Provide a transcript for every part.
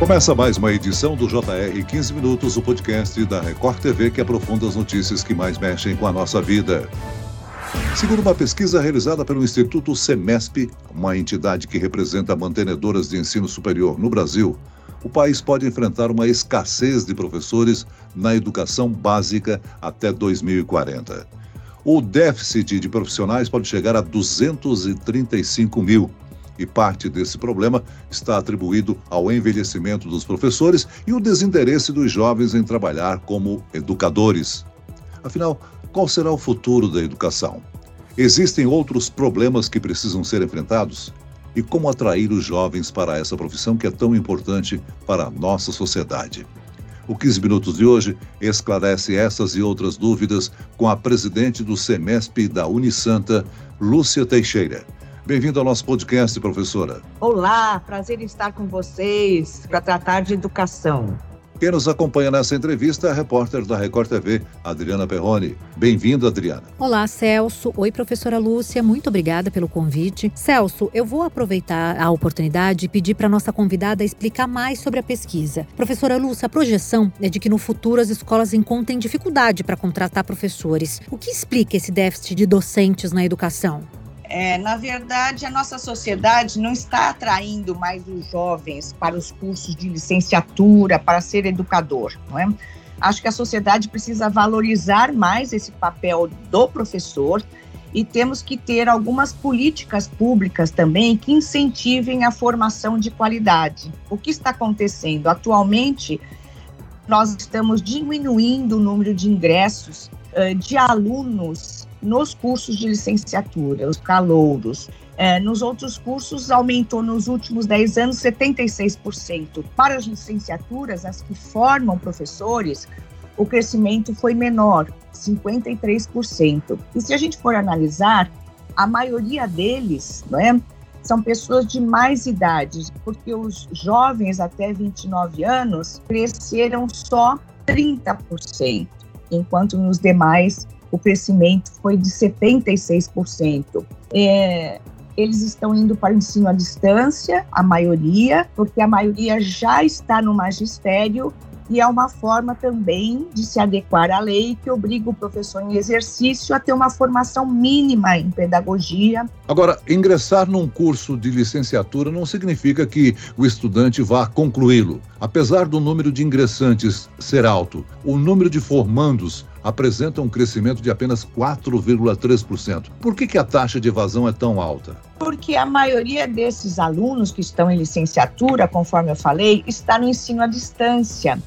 Começa mais uma edição do JR 15 Minutos, o podcast da Record TV que aprofunda as notícias que mais mexem com a nossa vida. Segundo uma pesquisa realizada pelo Instituto Semesp, uma entidade que representa mantenedoras de ensino superior no Brasil, o país pode enfrentar uma escassez de professores na educação básica até 2040. O déficit de profissionais pode chegar a 235 mil. E parte desse problema está atribuído ao envelhecimento dos professores e o desinteresse dos jovens em trabalhar como educadores. Afinal, qual será o futuro da educação? Existem outros problemas que precisam ser enfrentados? E como atrair os jovens para essa profissão que é tão importante para a nossa sociedade? O 15 Minutos de hoje esclarece essas e outras dúvidas com a presidente do SEMESP da Unisanta, Lúcia Teixeira. Bem-vindo ao nosso podcast, professora. Olá, prazer em estar com vocês para tratar de educação. Quem nos acompanha nessa entrevista é a repórter da Record TV, Adriana Perrone. Bem-vinda, Adriana. Olá, Celso. Oi, professora Lúcia. Muito obrigada pelo convite. Celso, eu vou aproveitar a oportunidade e pedir para nossa convidada explicar mais sobre a pesquisa. Professora Lúcia, a projeção é de que no futuro as escolas encontrem dificuldade para contratar professores. O que explica esse déficit de docentes na educação? É, na verdade, a nossa sociedade não está atraindo mais os jovens para os cursos de licenciatura, para ser educador, não é? Acho que a sociedade precisa valorizar mais esse papel do professor e temos que ter algumas políticas públicas também que incentivem a formação de qualidade. O que está acontecendo? Atualmente, nós estamos diminuindo o número de ingressos uh, de alunos nos cursos de licenciatura, os calouros. É, nos outros cursos, aumentou nos últimos 10 anos 76%. Para as licenciaturas, as que formam professores, o crescimento foi menor, 53%. E se a gente for analisar, a maioria deles não é, são pessoas de mais idade, porque os jovens até 29 anos cresceram só 30%, enquanto nos demais o crescimento foi de 76%. É, eles estão indo para o ensino à distância, a maioria, porque a maioria já está no magistério e é uma forma também de se adequar à lei que obriga o professor em exercício a ter uma formação mínima em pedagogia. Agora, ingressar num curso de licenciatura não significa que o estudante vá concluí-lo. Apesar do número de ingressantes ser alto, o número de formandos apresenta um crescimento de apenas 4,3%. Por que, que a taxa de evasão é tão alta? Porque a maioria desses alunos que estão em licenciatura, conforme eu falei, está no ensino à distância.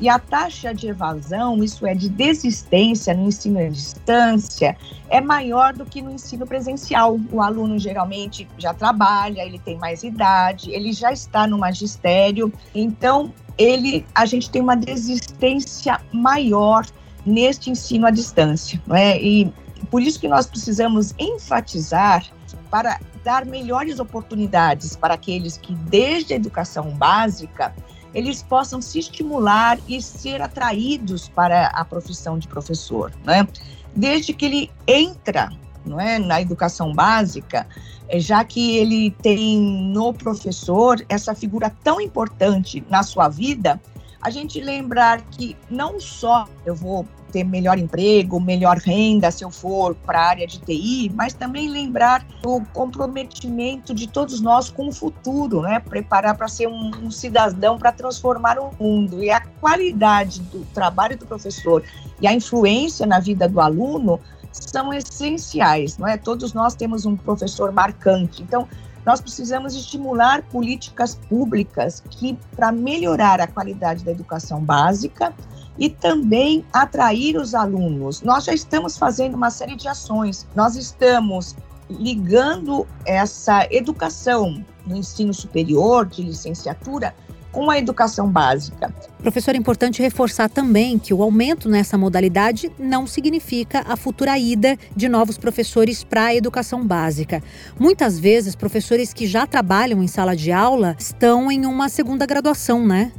E a taxa de evasão, isso é, de desistência no ensino à distância, é maior do que no ensino presencial. O aluno geralmente já trabalha, ele tem mais idade, ele já está no magistério, então ele, a gente tem uma desistência maior neste ensino à distância. Não é? E por isso que nós precisamos enfatizar para dar melhores oportunidades para aqueles que, desde a educação básica, eles possam se estimular e ser atraídos para a profissão de professor, né? Desde que ele entra, não é, na educação básica, é, já que ele tem no professor essa figura tão importante na sua vida, a gente lembrar que não só eu vou ter melhor emprego, melhor renda se eu for para a área de TI, mas também lembrar o comprometimento de todos nós com o futuro, né? Preparar para ser um, um cidadão para transformar o mundo e a qualidade do trabalho do professor e a influência na vida do aluno são essenciais, não é? Todos nós temos um professor marcante, então nós precisamos estimular políticas públicas que para melhorar a qualidade da educação básica e também atrair os alunos. Nós já estamos fazendo uma série de ações. Nós estamos ligando essa educação no ensino superior, de licenciatura, com a educação básica. Professor, é importante reforçar também que o aumento nessa modalidade não significa a futura ida de novos professores para a educação básica. Muitas vezes, professores que já trabalham em sala de aula estão em uma segunda graduação, né?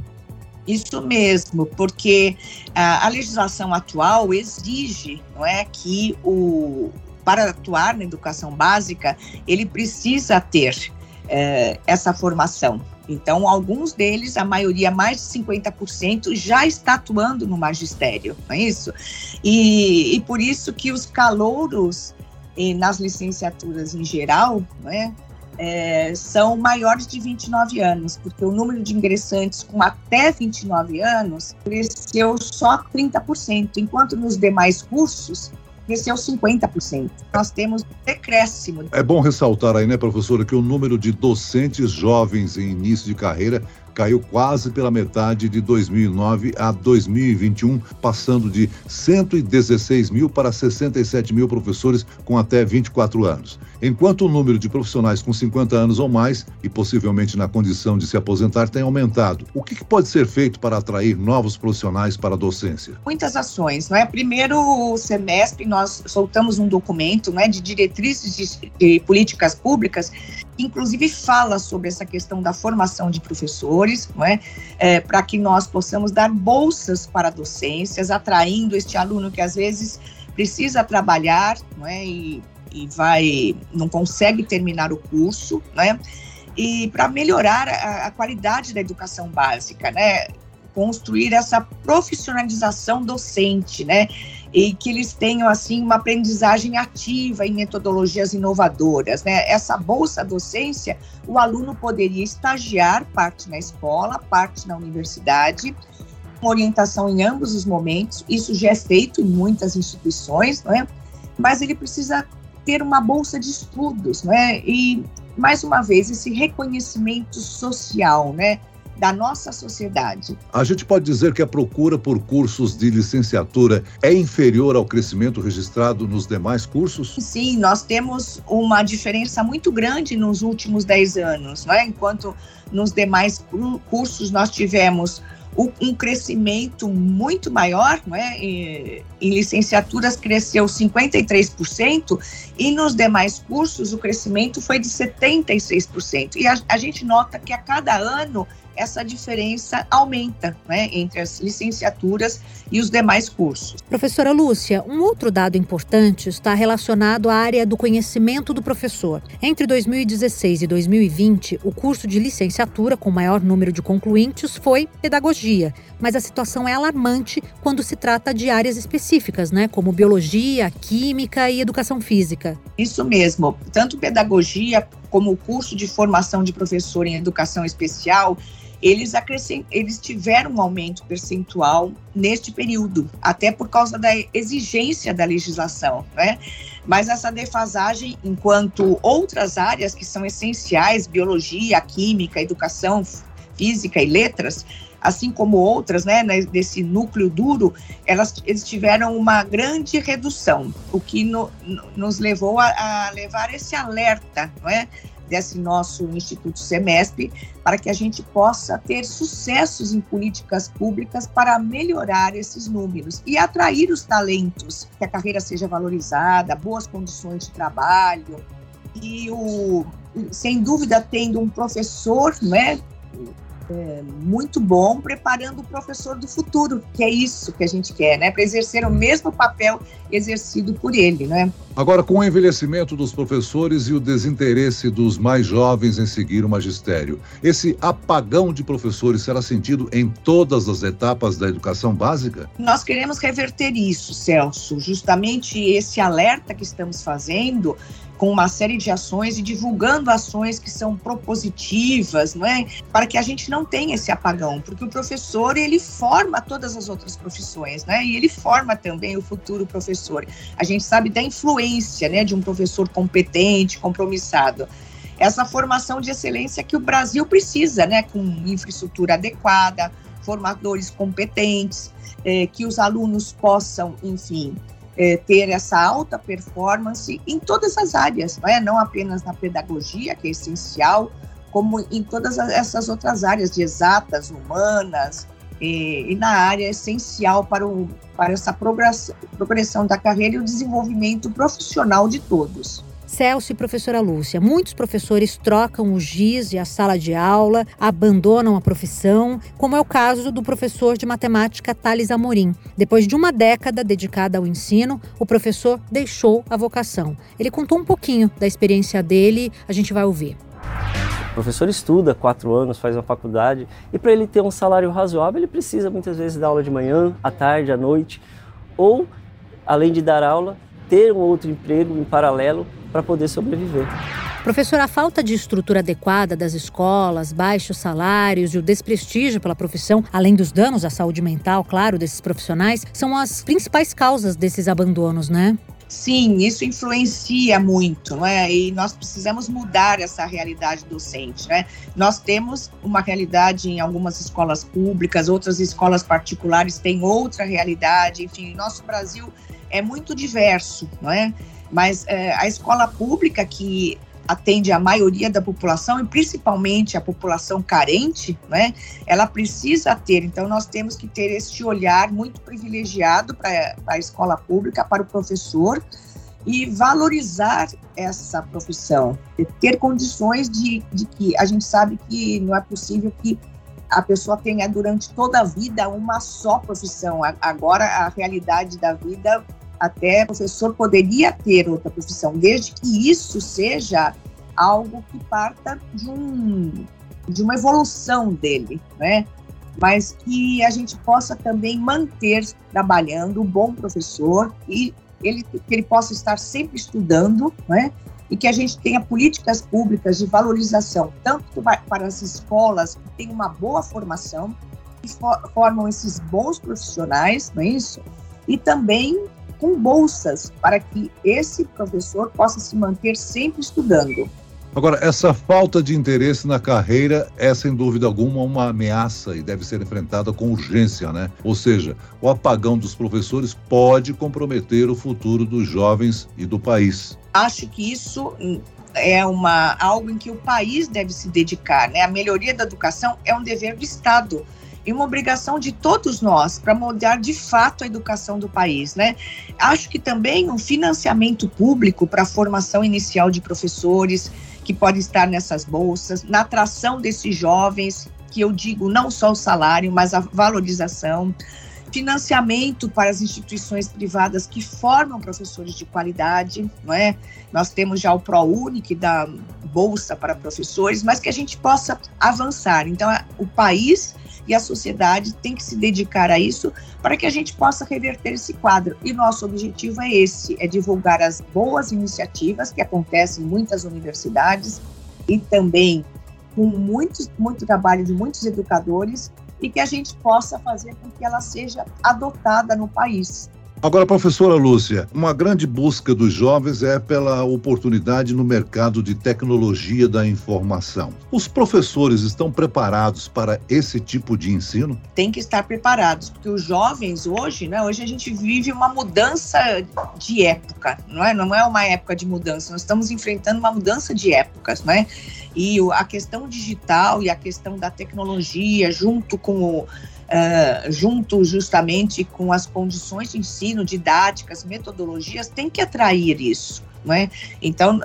Isso mesmo, porque a, a legislação atual exige, não é, que o para atuar na educação básica ele precisa ter é, essa formação. Então, alguns deles, a maioria, mais de 50%, já está atuando no magistério, não é isso? E, e por isso que os calouros eh, nas licenciaturas em geral, é? É, são maiores de 29 anos, porque o número de ingressantes com até 29 anos cresceu só 30%, enquanto nos demais cursos cresceu 50%. Nós temos decréscimo. É bom ressaltar aí, né, professora, que o número de docentes jovens em início de carreira caiu quase pela metade de 2009 a 2021, passando de 116 mil para 67 mil professores com até 24 anos. Enquanto o número de profissionais com 50 anos ou mais, e possivelmente na condição de se aposentar, tem aumentado. O que pode ser feito para atrair novos profissionais para a docência? Muitas ações, não é? Primeiro semestre nós soltamos um documento, não é, de diretrizes de, de políticas públicas inclusive fala sobre essa questão da formação de professores, não é? é para que nós possamos dar bolsas para docências, atraindo este aluno que às vezes precisa trabalhar, não é? E, e vai, não consegue terminar o curso, né? E para melhorar a, a qualidade da educação básica, né? Construir essa profissionalização docente, né? e que eles tenham assim uma aprendizagem ativa em metodologias inovadoras, né? Essa bolsa docência, o aluno poderia estagiar parte na escola, parte na universidade, com orientação em ambos os momentos. Isso já é feito em muitas instituições, não é? Mas ele precisa ter uma bolsa de estudos, não é? E mais uma vez esse reconhecimento social, né? da nossa sociedade. A gente pode dizer que a procura por cursos de licenciatura é inferior ao crescimento registrado nos demais cursos? Sim, nós temos uma diferença muito grande nos últimos 10 anos, não é? Enquanto nos demais cursos nós tivemos um crescimento muito maior, não é? em licenciaturas cresceu 53% e nos demais cursos o crescimento foi de 76%. E a, a gente nota que a cada ano essa diferença aumenta né, entre as licenciaturas e os demais cursos. Professora Lúcia, um outro dado importante está relacionado à área do conhecimento do professor. Entre 2016 e 2020, o curso de licenciatura com maior número de concluintes foi pedagogia, mas a situação é alarmante quando se trata de áreas específicas, né, como biologia, química e educação física. Isso mesmo, tanto pedagogia como o curso de formação de professor em educação especial eles, eles tiveram um aumento percentual neste período, até por causa da exigência da legislação, né? Mas essa defasagem, enquanto outras áreas que são essenciais, biologia, química, educação física e letras, assim como outras, né, desse núcleo duro, elas, eles tiveram uma grande redução, o que no, nos levou a, a levar esse alerta, não é? desse nosso Instituto Semesp, para que a gente possa ter sucessos em políticas públicas para melhorar esses números e atrair os talentos, que a carreira seja valorizada, boas condições de trabalho. E o, sem dúvida, tendo um professor, né, é, muito bom preparando o professor do futuro, que é isso que a gente quer, né? Para exercer o mesmo papel exercido por ele, né? Agora, com o envelhecimento dos professores e o desinteresse dos mais jovens em seguir o magistério, esse apagão de professores será sentido em todas as etapas da educação básica? Nós queremos reverter isso, Celso. Justamente esse alerta que estamos fazendo com uma série de ações e divulgando ações que são propositivas, não é? Para que a gente não tenha esse apagão, porque o professor ele forma todas as outras profissões, né? E ele forma também o futuro professor. A gente sabe da influência, né, de um professor competente, compromissado essa formação de excelência que o Brasil precisa, né, com infraestrutura adequada, formadores competentes, eh, que os alunos possam, enfim, é, ter essa alta performance em todas as áreas, não, é? não apenas na pedagogia, que é essencial, como em todas essas outras áreas de exatas, humanas, e, e na área essencial para, o, para essa progressão, progressão da carreira e o desenvolvimento profissional de todos. Celso e professora Lúcia, muitos professores trocam o giz e a sala de aula, abandonam a profissão, como é o caso do professor de matemática Thales Amorim. Depois de uma década dedicada ao ensino, o professor deixou a vocação. Ele contou um pouquinho da experiência dele, a gente vai ouvir. O professor estuda quatro anos, faz uma faculdade, e para ele ter um salário razoável, ele precisa muitas vezes dar aula de manhã, à tarde, à noite, ou, além de dar aula, ter um outro emprego em paralelo para poder sobreviver. Professor, a falta de estrutura adequada das escolas, baixos salários e o desprestígio pela profissão, além dos danos à saúde mental, claro, desses profissionais, são as principais causas desses abandonos, né? Sim, isso influencia muito, não é? E nós precisamos mudar essa realidade docente, né? Nós temos uma realidade em algumas escolas públicas, outras escolas particulares têm outra realidade, enfim, nosso Brasil é muito diverso, não é? Mas é, a escola pública que atende a maioria da população e principalmente a população carente, né? Ela precisa ter, então nós temos que ter este olhar muito privilegiado para a escola pública, para o professor e valorizar essa profissão, ter condições de, de que a gente sabe que não é possível que a pessoa tenha durante toda a vida uma só profissão. Agora a realidade da vida até professor poderia ter outra profissão, desde que isso seja algo que parta de, um, de uma evolução dele, né? Mas que a gente possa também manter trabalhando o bom professor e ele, que ele possa estar sempre estudando, né? E que a gente tenha políticas públicas de valorização, tanto para as escolas que têm uma boa formação, que formam esses bons profissionais, não é isso? E também com bolsas para que esse professor possa se manter sempre estudando. Agora, essa falta de interesse na carreira é, sem dúvida alguma, uma ameaça e deve ser enfrentada com urgência, né? Ou seja, o apagão dos professores pode comprometer o futuro dos jovens e do país. Acho que isso é uma algo em que o país deve se dedicar, né? A melhoria da educação é um dever do Estado e uma obrigação de todos nós para mudar de fato a educação do país, né? Acho que também um financiamento público para a formação inicial de professores que pode estar nessas bolsas, na atração desses jovens, que eu digo não só o salário, mas a valorização, financiamento para as instituições privadas que formam professores de qualidade, não é? Nós temos já o ProUni que dá bolsa para professores, mas que a gente possa avançar. Então, o país e a sociedade tem que se dedicar a isso para que a gente possa reverter esse quadro. E nosso objetivo é esse: é divulgar as boas iniciativas que acontecem em muitas universidades e também com muito, muito trabalho de muitos educadores e que a gente possa fazer com que ela seja adotada no país. Agora, professora Lúcia, uma grande busca dos jovens é pela oportunidade no mercado de tecnologia da informação. Os professores estão preparados para esse tipo de ensino? Tem que estar preparados, porque os jovens hoje, né, hoje a gente vive uma mudança de época, não é? Não é uma época de mudança, nós estamos enfrentando uma mudança de épocas, não é? E a questão digital e a questão da tecnologia, junto com o uh, junto justamente com as condições de ensino, didáticas, metodologias, tem que atrair isso, não é? Então,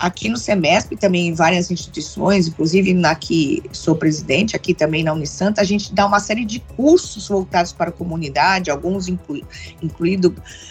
aqui no semestre, também em várias instituições, inclusive na que sou presidente, aqui também na Unisanta, a gente dá uma série de cursos voltados para a comunidade, alguns inclu,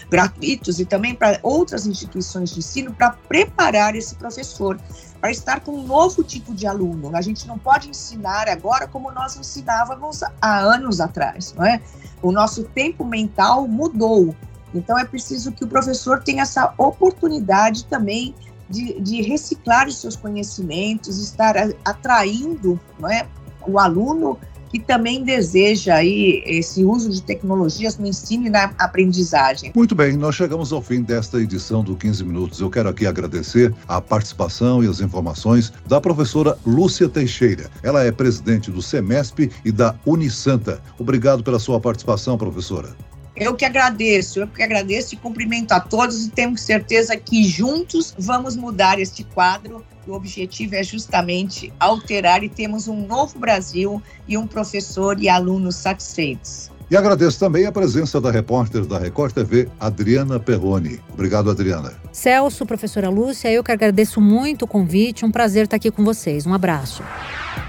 gratuitos, e também para outras instituições de ensino, para preparar esse professor para estar com um novo tipo de aluno. A gente não pode ensinar agora como nós ensinávamos há anos atrás, não é? O nosso tempo mental mudou. Então é preciso que o professor tenha essa oportunidade também de, de reciclar os seus conhecimentos, estar atraindo é, o aluno que também deseja aí esse uso de tecnologias no ensino e na aprendizagem. Muito bem, nós chegamos ao fim desta edição do 15 Minutos. Eu quero aqui agradecer a participação e as informações da professora Lúcia Teixeira. Ela é presidente do SEMESP e da Unisanta. Obrigado pela sua participação, professora. Eu que agradeço, eu que agradeço e cumprimento a todos e tenho certeza que juntos vamos mudar este quadro. O objetivo é justamente alterar e temos um novo Brasil e um professor e alunos satisfeitos. E agradeço também a presença da repórter da Record TV, Adriana Perrone. Obrigado, Adriana. Celso, professora Lúcia, eu que agradeço muito o convite. Um prazer estar aqui com vocês. Um abraço.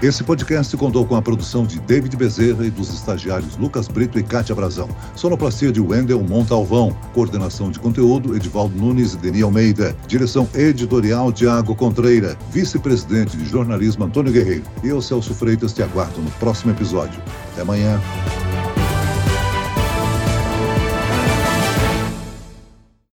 Esse podcast contou com a produção de David Bezerra e dos estagiários Lucas Brito e Kátia Brazão. Sonoplastia de Wendel Montalvão. Coordenação de conteúdo, Edivaldo Nunes e Deni Almeida. Direção editorial, Tiago Contreira. Vice-presidente de jornalismo, Antônio Guerreiro. E eu, Celso Freitas, te aguardo no próximo episódio. Até amanhã.